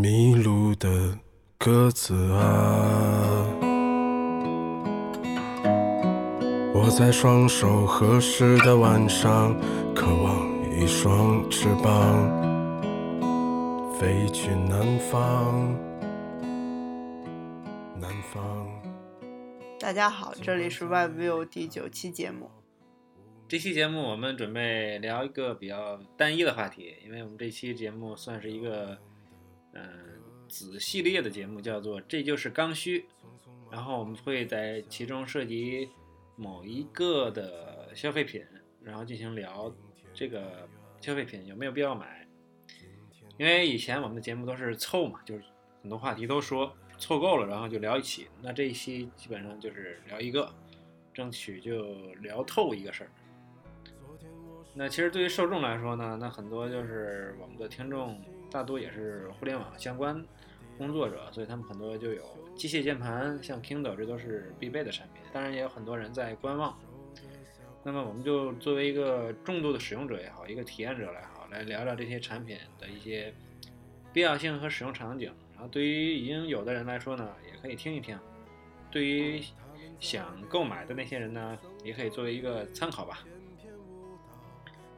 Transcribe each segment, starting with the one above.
迷路的鸽子啊，我在双手合十的晚上，渴望一双翅膀，飞去南方，南方。大家好，这里是 WebView 第九期节目。这期节目我们准备聊一个比较单一的话题，因为我们这期节目算是一个，嗯、子系列的节目，叫做“这就是刚需”。然后我们会在其中涉及某一个的消费品，然后进行聊这个消费品有没有必要买。因为以前我们的节目都是凑嘛，就是很多话题都说凑够了，然后就聊一起。那这一期基本上就是聊一个，争取就聊透一个事儿。那其实对于受众来说呢，那很多就是我们的听众大多也是互联网相关工作者，所以他们很多就有机械键盘，像 Kindle 这都是必备的产品。当然也有很多人在观望。那么我们就作为一个重度的使用者也好，一个体验者来好，来聊聊这些产品的一些必要性和使用场景。然后对于已经有的人来说呢，也可以听一听；对于想购买的那些人呢，也可以作为一个参考吧。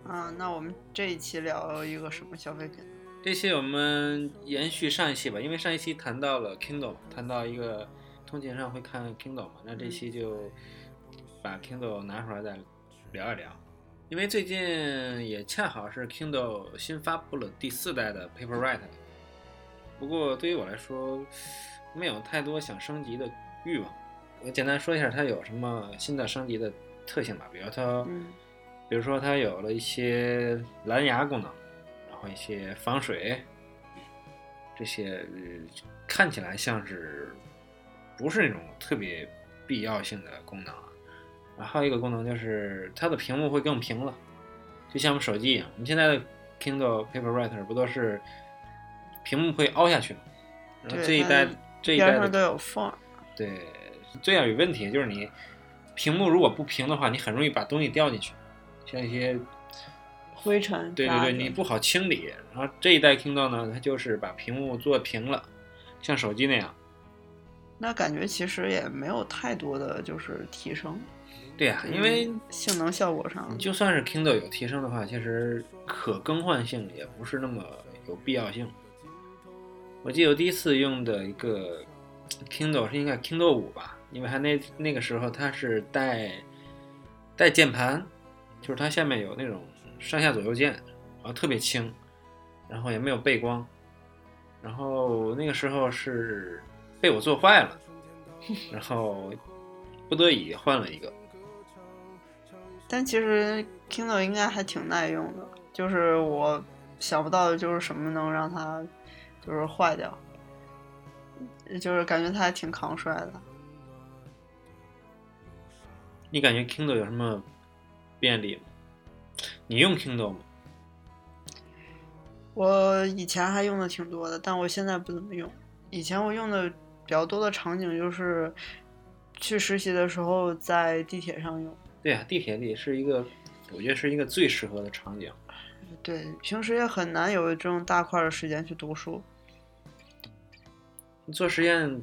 啊，那我们这一期聊一个什么消费品？这期我们延续上一期吧，因为上一期谈到了 Kindle，谈到一个通勤上会看 Kindle 嘛，那这期就把 Kindle 拿出来再聊一聊。因为最近也恰好是 Kindle 新发布了第四代的 Paperwhite，不过对于我来说没有太多想升级的欲望。我简单说一下它有什么新的升级的特性吧，比如它，嗯比如说它有了一些蓝牙功能。然后一些防水，这些、呃看起来像是不是那种特别必要性的功能啊。然后还有一个功能就是它的屏幕会更平了，就像我们手机一样。我们现在的 Kindle Paperwriter 不都是屏幕会凹下去吗？然后对这一代这一代的都有缝。对最要有问题就是你屏幕如果不平的话，你很容易把东西掉进去，像一些灰尘对对对，你不好清理。然后这一代 Kindle 呢，它就是把屏幕做平了，像手机那样。那感觉其实也没有太多的就是提升，对呀、因为性能效果上，就算是 Kindle 有提升的话，其实可更换性也不是那么有必要性。我记得我第一次用的一个 Kindle 是应该 Kindle 五吧，因为它那那个时候它是带带键盘，就是它下面有那种上下左右键，然后特别轻，然后也没有背光，然后那个时候是被我做坏了，然后不得已换了一个。但其实 Kindle 应该还挺耐用的，就是我想不到的就是什么能让它就是坏掉，就是感觉它还挺抗摔的。你感觉 Kindle 有什么便利吗？你用 Kindle 吗？我以前还用的挺多的，但我现在不怎么用。以前我用的比较多的场景就是去实习的时候在地铁上用。对啊，地铁里是一个，我觉得是一个最适合的场景。对，平时也很难有这种大块儿的时间去读书。你做实验，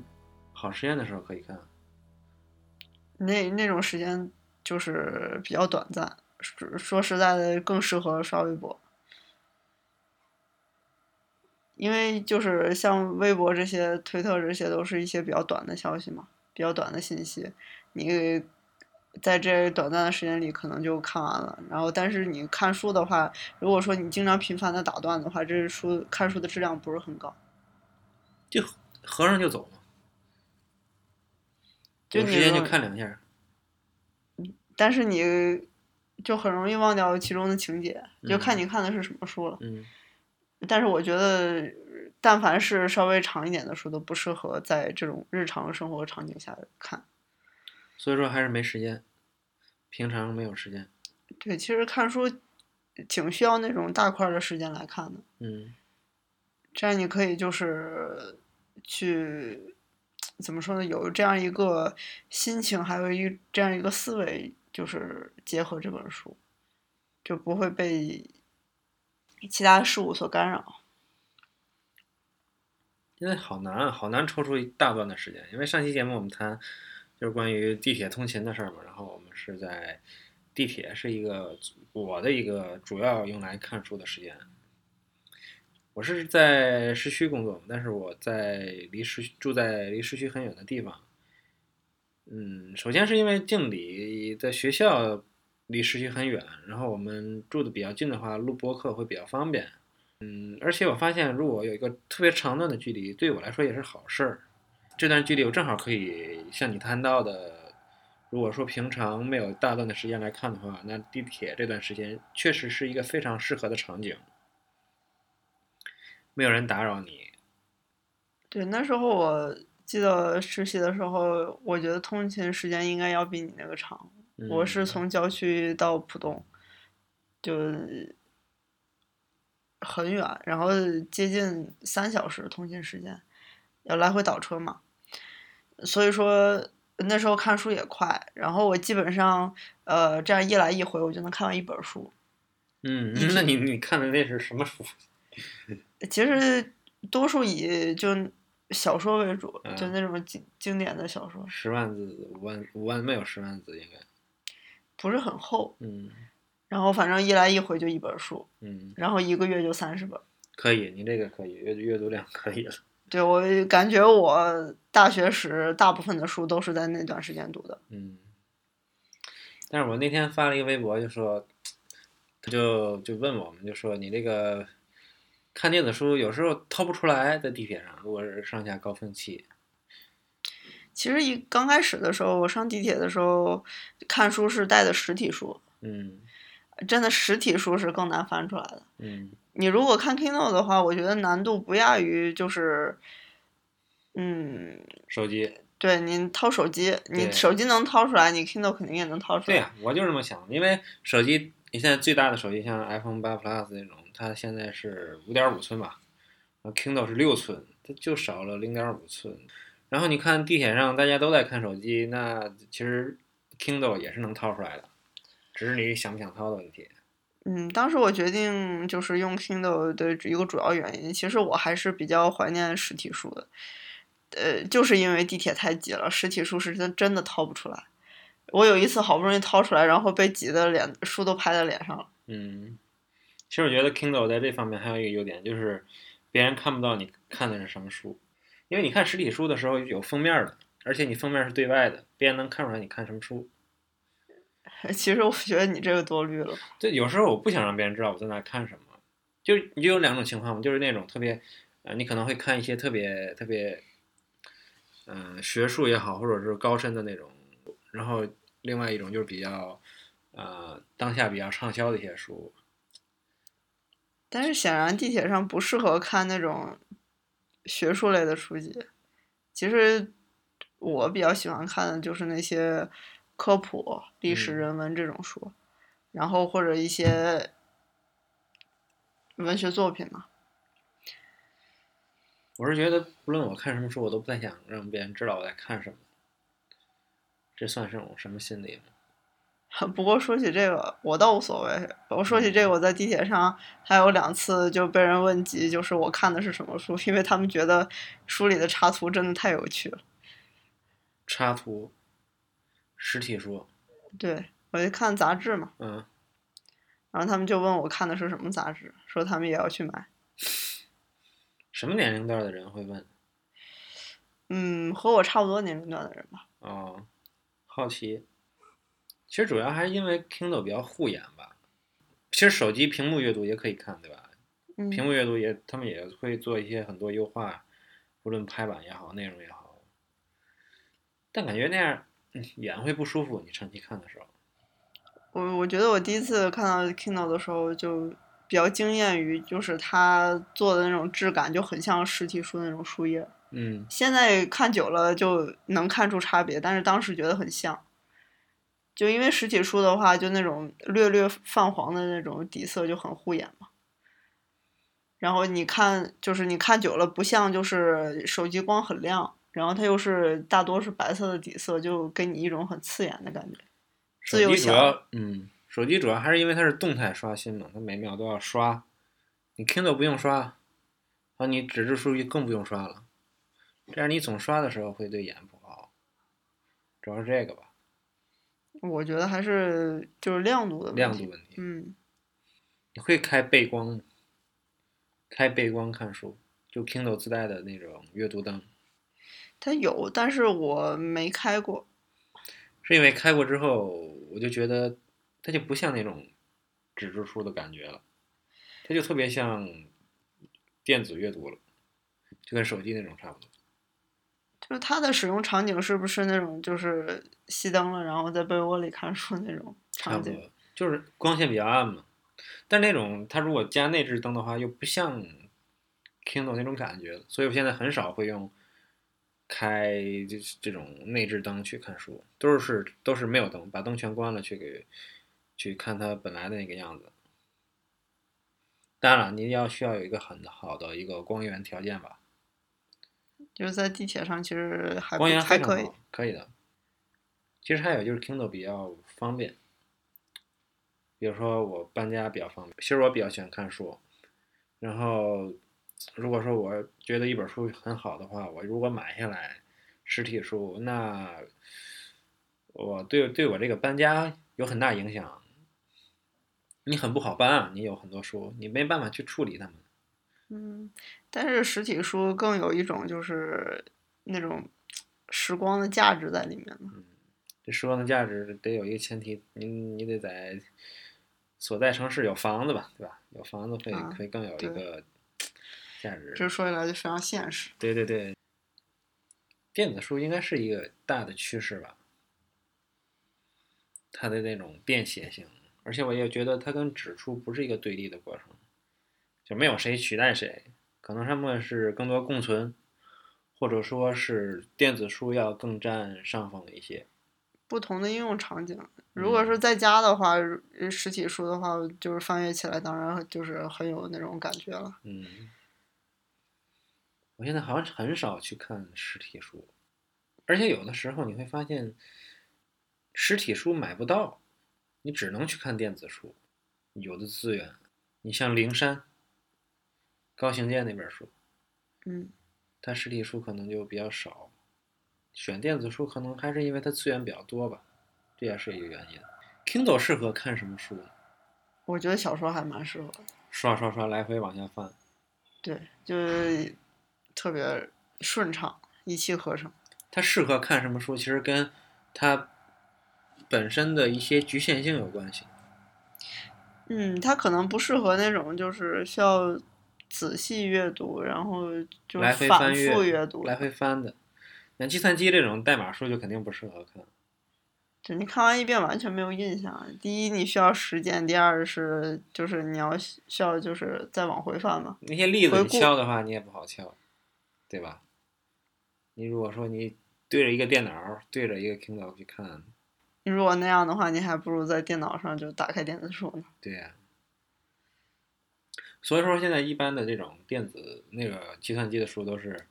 跑实验的时候可以看。那那种时间就是比较短暂，说说实在的，更适合刷微博。因为就是像微博这些、推特这些，都是一些比较短的消息嘛，比较短的信息，你在这短暂的时间里可能就看完了。然后，但是你看书的话，如果说你经常频繁的打断的话，这书看书的质量不是很高。就合上就走了，就你有时间就看两下。但是你就很容易忘掉其中的情节，就看嗯你看的是什么书了。嗯，但是我觉得，但凡是稍微长一点的书，都不适合在这种日常生活场景下看。所以说还是没时间，平常没有时间。对，其实看书挺需要那种大块儿的时间来看的，嗯，这样你可以就是去怎么说呢？有这样一个心情，还有一这样一个思维，就是结合这本书，就不会被其他事物所干扰。因为好难，好难抽出一大段的时间。因为上期节目我们谈就是关于地铁通勤的事儿嘛，然后我们是在地铁是一个我的一个主要用来看书的时间。我是在市区工作，但是我在离市住在离市区很远的地方。嗯，首先是因为敬礼在学校离市区很远，然后我们住的比较近的话，录播课会比较方便。嗯，而且我发现，如果有一个特别长段的距离，对我来说也是好事儿。这段距离我正好可以像你谈到的，如果说平常没有大段的时间来看的话，那地铁这段时间确实是一个非常适合的场景，没有人打扰你。对，那时候我记得实习的时候，我觉得通勤时间应该要比你那个长。我是嗯从郊区到浦东，就很远，然后接近三小时通勤时间，要来回倒车嘛。所以说那时候看书也快，然后我基本上呃这样一来一回，我就能看完一本书。嗯，那你你看的那是什么书？其实多数以就小说为主，就嗯那种经经典的小说，十万字、五万、五万没有十万字应该。不是很厚。嗯然后反正一来一回就一本书，嗯，然后一个月就三十本。可以，你这个可以，阅阅读量可以了。对我感觉我大学时大部分的书都是在那段时间读的。嗯，但是我那天发了一个微博，就说，他就就问我们，就说你这个看电子书有时候掏不出来，在地铁上，如果是上下高峰期。其实一刚开始的时候，我上地铁的时候看书是带的实体书，嗯真的实体书是更难翻出来的。嗯你如果看 Kindle 的话，我觉得难度不亚于就是，嗯，手机。对你掏手机，你手机能掏出来，你 Kindle 肯定也能掏出来。对呀、我就这么想，因为手机你现在最大的手机像 iPhone 八 Plus 那种，它现在是五点五寸吧，然后 Kindle 是六寸，它就少了零点五寸。然后你看地铁上大家都在看手机，那其实 Kindle 也是能掏出来的，只是你想不想掏的问题。嗯，当时我决定就是用 Kindle 的一个主要原因，其实我还是比较怀念实体书的。呃，就是因为地铁太挤了，实体书是真真的掏不出来。我有一次好不容易掏出来，然后被挤的脸书都拍在脸上了。嗯，其实我觉得 Kindle 在这方面还有一个优点，就是别人看不到你看的是什么书，因为你看实体书的时候有封面的，而且你封面是对外的，别人能看出来你看什么书。其实我觉得你这个多虑了。对，有时候我不想让别人知道我在那看什么，就你就有两种情况嘛，就是那种特别，呃，你可能会看一些特别特别，嗯、学术也好，或者是高深的那种，然后另外一种就是比较，呃，当下比较畅销的一些书。但是显然地铁上不适合看那种学术类的书籍。其实我比较喜欢看的就是那些科普、历史、嗯人文这种书，然后或者一些文学作品嘛。我是觉得，不论我看什么书，我都不太想让别人知道我在看什么。这算是种什么心理呢？不过说起这个，我倒无所谓。我说起这个，我在地铁上还有两次就被人问及，就是我看的是什么书，因为他们觉得书里的插图真的太有趣了。插图，实体书，对我就看杂志嘛，嗯，然后他们就问我看的是什么杂志，说他们也要去买。什么年龄段的人会问？嗯，和我差不多年龄段的人吧。哦，好奇。其实主要还是因为 Kindle 比较护眼吧。其实手机屏幕阅读也可以看，对吧？嗯，屏幕阅读也，他们也会做一些很多优化，无论拍板也好，内容也好。但感觉那样，嗯眼会不舒服。你长期看的时候，我我觉得我第一次看到 Kindle 的时候，就比较惊艳于就是它做的那种质感，就很像实体书那种书页。嗯，现在看久了就能看出差别，但是当时觉得很像。就因为实体书的话，就那种略略泛黄的那种底色就很护眼嘛。然后你看，就是你看久了，不像就是手机光很亮，然后它又是大多是白色的底色，就给你一种很刺眼的感觉。手自由小机主要，嗯，手机主要还是因为它是动态刷新嘛，它每秒都要刷。你 Kindle 不用刷，然后，你纸质书就更不用刷了。这样你总刷的时候会对眼不好，主要是这个吧，我觉得还是就是亮度的问题。亮度问题。嗯，你会开背光吗？开背光看书，就 Kindle 自带的那种阅读灯，它有，但是我没开过。是因为开过之后，我就觉得它就不像那种纸质书的感觉了，它就特别像电子阅读了，就跟手机那种差不多。就是它的使用场景是不是那种就是熄灯了，然后在被窝里看书那种场景？就是光线比较暗嘛。但那种它如果加内置灯的话，又不像 Kindle 那种感觉，所以我现在很少会用开就是这种内置灯去看书，都是都是没有灯，把灯全关了去给去看它本来的那个样子。当然了，你要需要有一个很好的一个光源条件吧，就是在地铁上其实还光源还可以可以的。其实还有就是 Kindle 比较方便，比如说我搬家比较方便，其实我比较喜欢看书，然后如果说我觉得一本书很好的话，我如果买下来实体书，那我对对我这个搬家有很大影响。你很不好搬啊，你有很多书，你没办法去处理它们。嗯，但是实体书更有一种就是那种时光的价值在里面呢。这时光的价值得有一个前提，你你得在所在城市有房子吧，对吧？有房子会啊会更有一个价值。这说起来就非常现实。对对对，电子书应该是一个大的趋势吧，它的那种便携性，而且我也觉得它跟纸书不是一个对立的过程，就没有谁取代谁，可能他们是更多共存，或者说是电子书要更占上风一些。不同的应用场景，如果嗯是在家的话，呃实体书的话，就是翻阅起来当然就是很有那种感觉了。嗯，我现在好像很少去看实体书，而且有的时候你会发现，实体书买不到，你只能去看电子书。有的资源，你像灵山、高行健那本书，嗯，他实体书可能就比较少，选电子书可能还是因为它资源比较多吧，这也是一个原因。Kindle 适合看什么书呢？我觉得小说还蛮适合的。刷刷刷来回往下翻。对，就是特别顺畅，一气呵成。它适合看什么书，其实跟它本身的一些局限性有关系。嗯，它可能不适合那种就是需要仔细阅读，然后就反复阅读。来回翻的。像计算机这种代码书就肯定不适合看。对你看完一遍完全没有印象。第一，你需要实践；第二是就是你要需需要就是再往回翻嘛。那些例子你敲的话，你也不好敲，对吧？你如果说你对着一个电脑，对着一个 Kindle 去看，你如果那样的话，你还不如在电脑上就打开电子书呢。对呀、所以说现在一般的这种电子那个计算机的书都是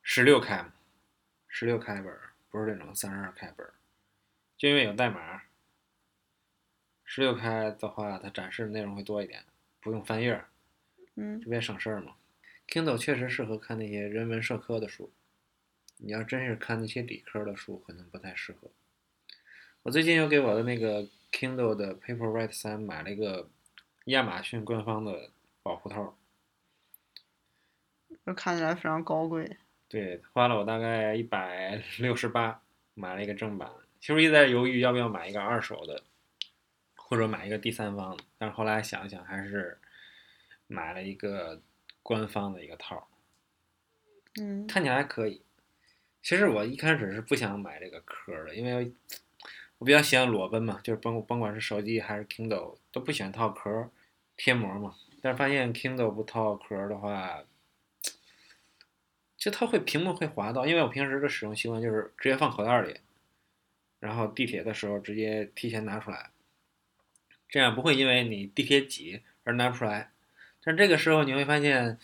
十六开嘛，十六开本，不是那种三十二开本，就因为有代码。十六开的话，它展示的内容会多一点，不用翻页儿，嗯特别省事儿嘛。Kindle 确实适合看那些人文社科的书，你要真是看那些理科的书，可能不太适合。我最近又给我的那个 Kindle 的 Paperwhite 三买了一个亚马逊官方的保护套，就看起来非常高贵。对，花了我大概一百六十八买了一个正版。其实一直在犹豫要不要买一个二手的，或者买一个第三方的，但是后来想一想，还是买了一个官方的一个套儿。嗯，看起来还可以。其实我一开始是不想买这个壳的，因为我比较喜欢裸奔嘛，就是甭甭管是手机还是 Kindle 都不喜欢套壳贴膜嘛。但是发现 Kindle 不套壳的话，就它会屏幕会滑到，因为我平时的使用习惯就是直接放口袋里，然后地铁的时候直接提前拿出来，这样不会因为你地铁挤而拿不出来。但这个时候你会发现，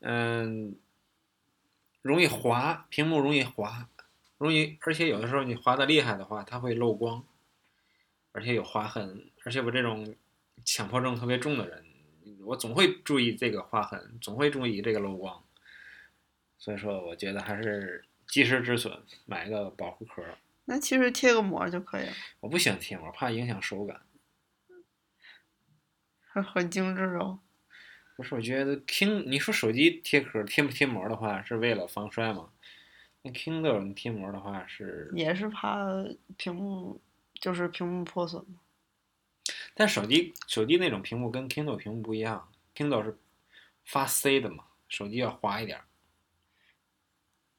嗯，容易滑，屏幕容易滑，容易，而且有的时候你划的厉害的话，它会漏光，而且有划痕，而且我这种强迫症特别重的人，我总会注意这个划痕，总会注意这个漏光，所以说我觉得还是及时止损，买个保护壳。那其实贴个膜就可以了，我不喜欢贴膜，怕影响手感。很很精致哦。不是，我觉得 King，你说手机贴壳贴不贴膜的话，是为了防摔吗？那 Kindle 你贴膜的话是，也是怕屏幕就是屏幕破损嘛。但手机手机那种屏幕跟 Kindle 屏幕不一样，Kindle 是发 C 的嘛，手机要滑一点儿。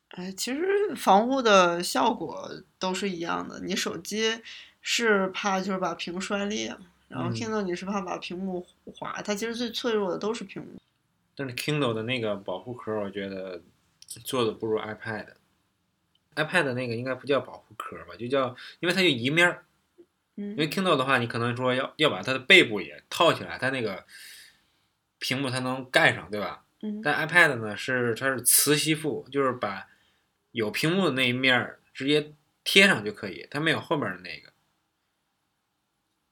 哎，其实防护的效果都是一样的。你手机是怕就是把屏摔裂，然后嗯 Kindle 你是怕把屏幕划，它其实最脆弱的都是屏幕。但是 Kindle 的那个保护壳，我觉得做的不如 iPad。iPad 那个应该不叫保护壳吧，就叫，因为它就一面因为 Kindle 的话，你可能说要要把它的背部也套起来，它那个屏幕才能盖上，对吧？嗯但 iPad 呢是它是磁吸附，就是把有屏幕的那一面儿直接贴上就可以，它没有后面的那个，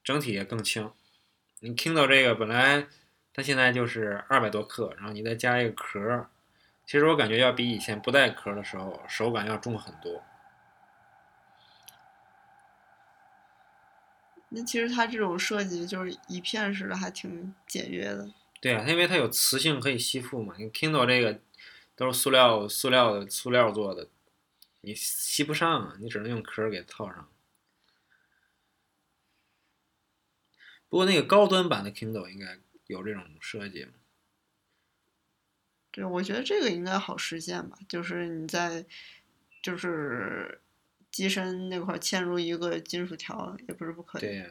整体也更轻。你 Kindle 这个本来它现在就是二百多克，然后你再加一个壳儿，其实我感觉要比以前不带壳儿的时候手感要重很多。那其实它这种设计就是一片式的，还挺简约的。对啊，因为它有磁性可以吸附嘛。你 Kindle 这个都是塑料、塑料的塑料做的，你吸不上啊，你只能用壳儿给套上。不过那个高端版的 Kindle 应该有这种设计嘛？对，我觉得这个应该好实现吧，就是你在就是机身那块嵌入一个金属条，也不是不可以。对呀、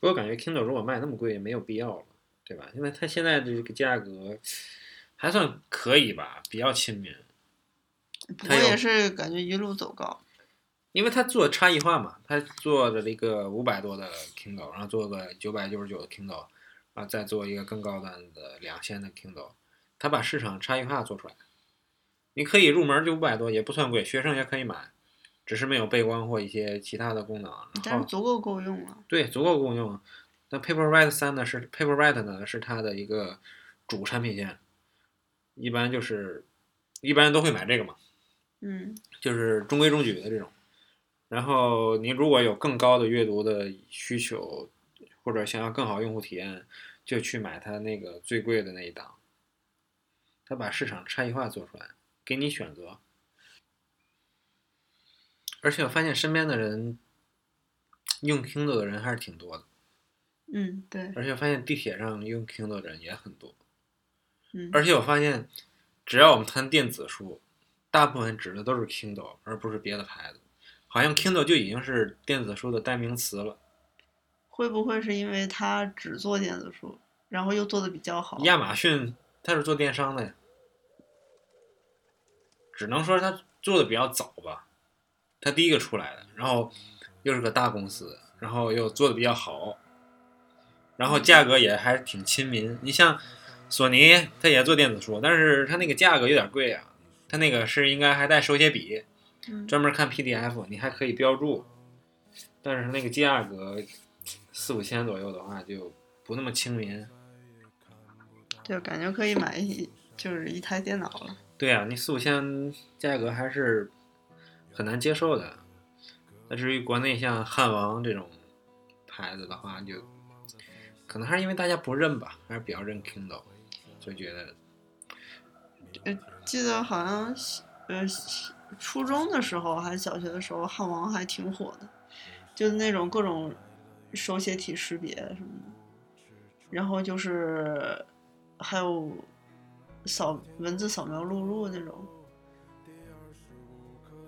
不过感觉 Kindle 如果卖那么贵，也没有必要了，对吧？因为它现在的这个价格还算可以吧，比较亲民。它有不过也是感觉一路走高。因为它做差异化嘛，它做的这个五百多的 Kindle，然后做个九百九十九的 Kindle，然后再做一个更高端的两线的 Kindle，它把市场差异化做出来。你可以入门就五百多，也不算贵，学生也可以买，只是没有背光或一些其他的功能。但然后是足够够用了。对，足够够用。那 Paperwhite 三呢是 Paperwhite 呢是它的一个主产品线，一般就是一般都会买这个嘛。嗯，就是中规中矩的这种。然后您如果有更高的阅读的需求，或者想要更好用户体验，就去买它那个最贵的那一档。它把市场差异化做出来，给你选择。而且我发现身边的人用 Kindle 的人还是挺多的，嗯，对，而且我发现地铁上用 Kindle 的人也很多。嗯，而且我发现，只要我们谈电子书，大部分指的都是 Kindle，而不是别的牌子。好像 Kindle 就已经是电子书的代名词了。会不会是因为他只做电子书，然后又做的比较好？亚马逊他是做电商的呀，只能说他做的比较早吧，他第一个出来的，然后又是个大公司，然后又做的比较好，然后价格也还挺亲民。你像索尼，他也做电子书，但是他那个价格有点贵啊，他那个是应该还带手写笔，嗯，专门看 PDF，你还可以标注，但是那个价格四五千左右的话，就不那么亲民。就，感觉可以买一就是一台电脑了。对啊，你四五千价格还是很难接受的。那至于国内像汉王这种牌子的话，就可能还是因为大家不认吧，还是比较认 Kindle，就觉得呃记得好像呃初中的时候还是小学的时候，汉王还挺火的，就是那种各种手写体识别什么的，然后就是还有扫文字扫描录入那种，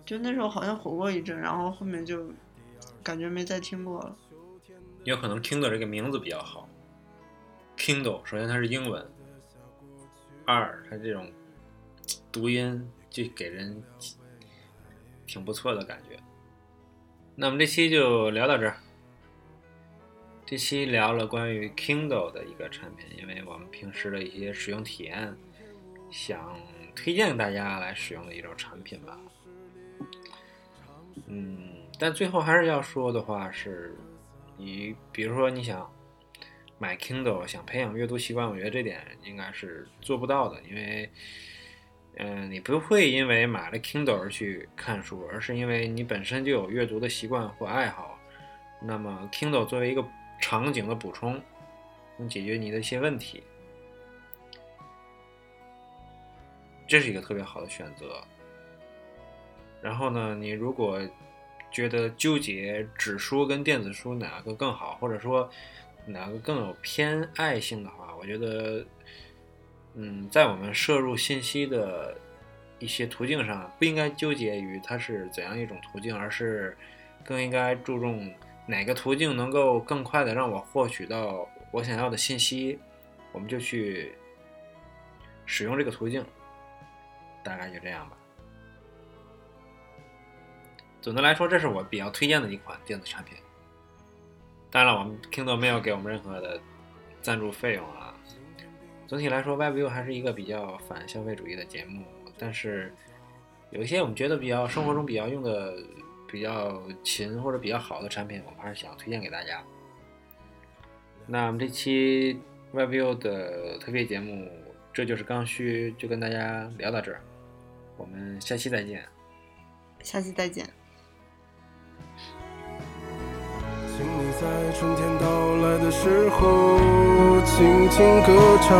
就那时候好像火过一阵，然后后面就感觉没再听过了。有可能 Kindle 这个名字比较好。Kindle 首先它是英文，二它这种读音就给人挺不错的感觉。那我们这期就聊到这儿。这期聊了关于 Kindle 的一个产品，因为我们平时的一些使用体验，想推荐大家来使用的一种产品吧。嗯，但最后还是要说的话是，你比如说你想买 Kindle 想培养阅读习惯，我觉得这点应该是做不到的，因为，嗯，你不会因为买了 Kindle 而去看书，而是因为你本身就有阅读的习惯或爱好。那么 Kindle 作为一个场景的补充，能解决你的一些问题，这是一个特别好的选择。然后呢，你如果觉得纠结纸书跟电子书哪个更好，或者说哪个更有偏爱性的话，我觉得，嗯，在我们摄入信息的一些途径上，不应该纠结于它是怎样一种途径，而是更应该注重哪个途径能够更快的让我获取到我想要的信息，我们就去使用这个途径，大概就这样吧。总的来说，这是我比较推荐的一款电子产品。当然了，我们 Kindle 没有给我们任何的赞助费用啊。总体来说，WebView 还是一个比较反消费主义的节目，但是有一些我们觉得比较生活中比较用的、比较勤或者比较好的产品，我们还是想推荐给大家。那我们这期 WebView 的特别节目，这就是刚需，就跟大家聊到这儿。我们下期再见。下期再见。请你在春天到来的时候，轻轻歌唱，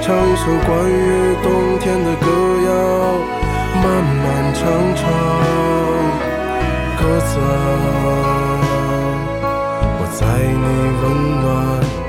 唱一首关于冬天的歌谣，漫漫长长，鸽子，我在你温暖。